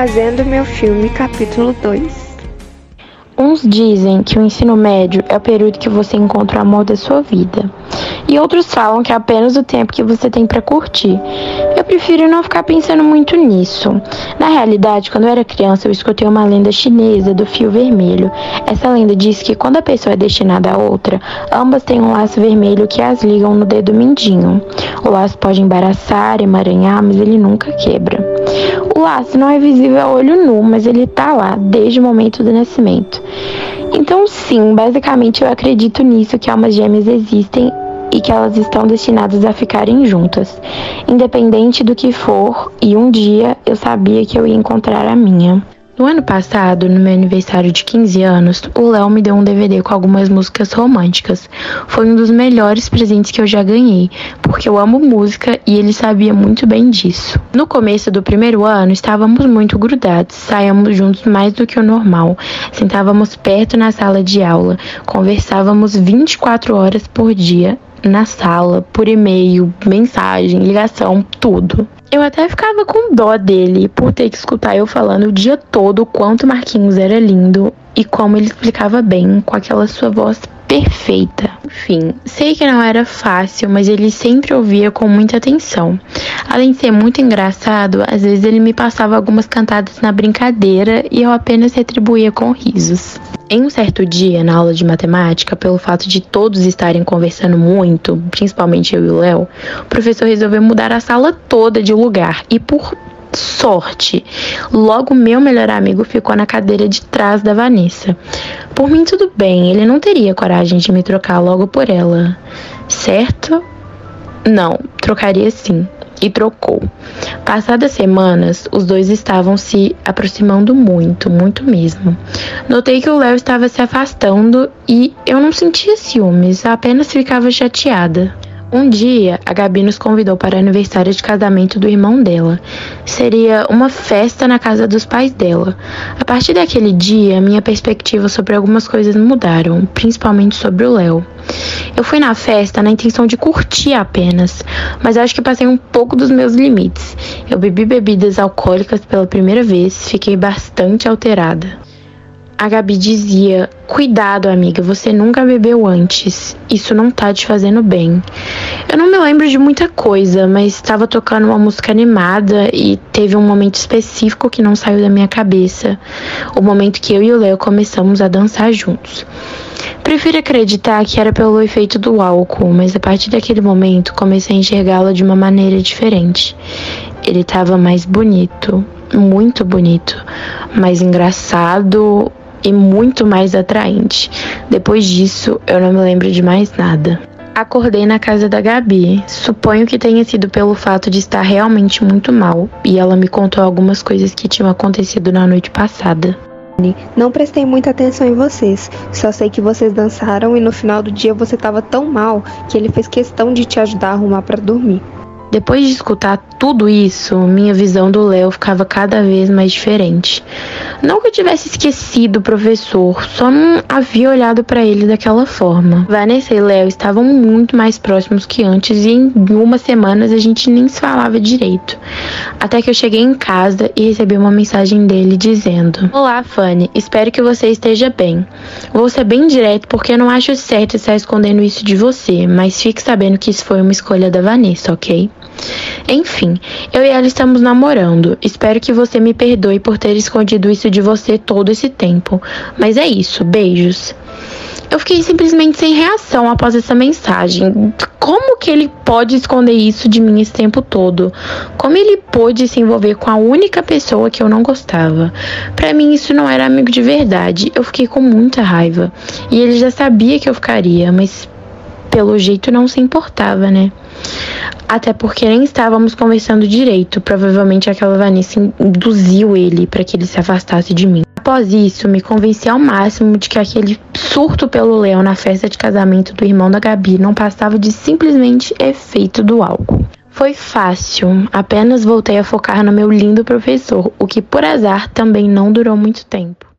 Fazendo Meu Filme, capítulo 2. Uns dizem que o ensino médio é o período que você encontra o amor da sua vida. E outros falam que é apenas o tempo que você tem para curtir. Eu prefiro não ficar pensando muito nisso. Na realidade, quando eu era criança, eu escutei uma lenda chinesa do fio vermelho. Essa lenda diz que quando a pessoa é destinada a outra, ambas têm um laço vermelho que as ligam no dedo mindinho. O laço pode embaraçar, emaranhar, mas ele nunca quebra. O laço não é visível a olho nu, mas ele está lá desde o momento do nascimento. Então, sim, basicamente eu acredito nisso que almas gêmeas existem e que elas estão destinadas a ficarem juntas, independente do que for, e um dia eu sabia que eu ia encontrar a minha. No ano passado, no meu aniversário de 15 anos, o Léo me deu um DVD com algumas músicas românticas. Foi um dos melhores presentes que eu já ganhei, porque eu amo música e ele sabia muito bem disso. No começo do primeiro ano, estávamos muito grudados, saíamos juntos mais do que o normal, sentávamos perto na sala de aula, conversávamos 24 horas por dia na sala, por e-mail, mensagem, ligação, tudo. Eu até ficava com dó dele por ter que escutar eu falando o dia todo o quanto Marquinhos era lindo e como ele explicava bem com aquela sua voz perfeita. Enfim, sei que não era fácil, mas ele sempre ouvia com muita atenção. Além de ser muito engraçado, às vezes ele me passava algumas cantadas na brincadeira e eu apenas retribuía com risos. Em um certo dia, na aula de matemática, pelo fato de todos estarem conversando muito, principalmente eu e o Léo, o professor resolveu mudar a sala toda de lugar e por sorte. Logo, meu melhor amigo ficou na cadeira de trás da Vanessa. Por mim, tudo bem, ele não teria coragem de me trocar logo por ela, certo? Não, trocaria sim. E trocou. Passadas semanas, os dois estavam se aproximando muito, muito mesmo. Notei que o Léo estava se afastando e eu não sentia ciúmes, apenas ficava chateada. Um dia, a Gabi nos convidou para o aniversário de casamento do irmão dela. Seria uma festa na casa dos pais dela. A partir daquele dia, minha perspectiva sobre algumas coisas mudaram, principalmente sobre o Léo. Eu fui na festa na intenção de curtir apenas, mas acho que passei um pouco dos meus limites. Eu bebi bebidas alcoólicas pela primeira vez, fiquei bastante alterada. A Gabi dizia: Cuidado, amiga, você nunca bebeu antes. Isso não tá te fazendo bem. Eu não me lembro de muita coisa, mas estava tocando uma música animada e teve um momento específico que não saiu da minha cabeça. O momento que eu e o Léo começamos a dançar juntos. Prefiro acreditar que era pelo efeito do álcool, mas a partir daquele momento comecei a enxergá-lo de uma maneira diferente. Ele estava mais bonito, muito bonito, mais engraçado, e muito mais atraente. Depois disso, eu não me lembro de mais nada. Acordei na casa da Gabi. Suponho que tenha sido pelo fato de estar realmente muito mal, e ela me contou algumas coisas que tinham acontecido na noite passada. Não prestei muita atenção em vocês, só sei que vocês dançaram e no final do dia você estava tão mal que ele fez questão de te ajudar a arrumar para dormir. Depois de escutar tudo isso, minha visão do Léo ficava cada vez mais diferente. Não que eu tivesse esquecido o professor, só não havia olhado para ele daquela forma. Vanessa e Léo estavam muito mais próximos que antes e em umas semanas a gente nem se falava direito. Até que eu cheguei em casa e recebi uma mensagem dele dizendo: Olá, Fanny, espero que você esteja bem. Vou ser bem direto porque não acho certo estar escondendo isso de você, mas fique sabendo que isso foi uma escolha da Vanessa, ok? Enfim, eu e ela estamos namorando. Espero que você me perdoe por ter escondido isso de você todo esse tempo. Mas é isso, beijos. Eu fiquei simplesmente sem reação após essa mensagem. Como que ele pode esconder isso de mim esse tempo todo? Como ele pôde se envolver com a única pessoa que eu não gostava? Para mim isso não era amigo de verdade. Eu fiquei com muita raiva. E ele já sabia que eu ficaria, mas pelo jeito não se importava, né? Até porque nem estávamos conversando direito. Provavelmente aquela Vanessa induziu ele para que ele se afastasse de mim. Após isso, me convenci ao máximo de que aquele surto pelo leão na festa de casamento do irmão da Gabi não passava de simplesmente efeito do álcool. Foi fácil, apenas voltei a focar no meu lindo professor, o que por azar também não durou muito tempo.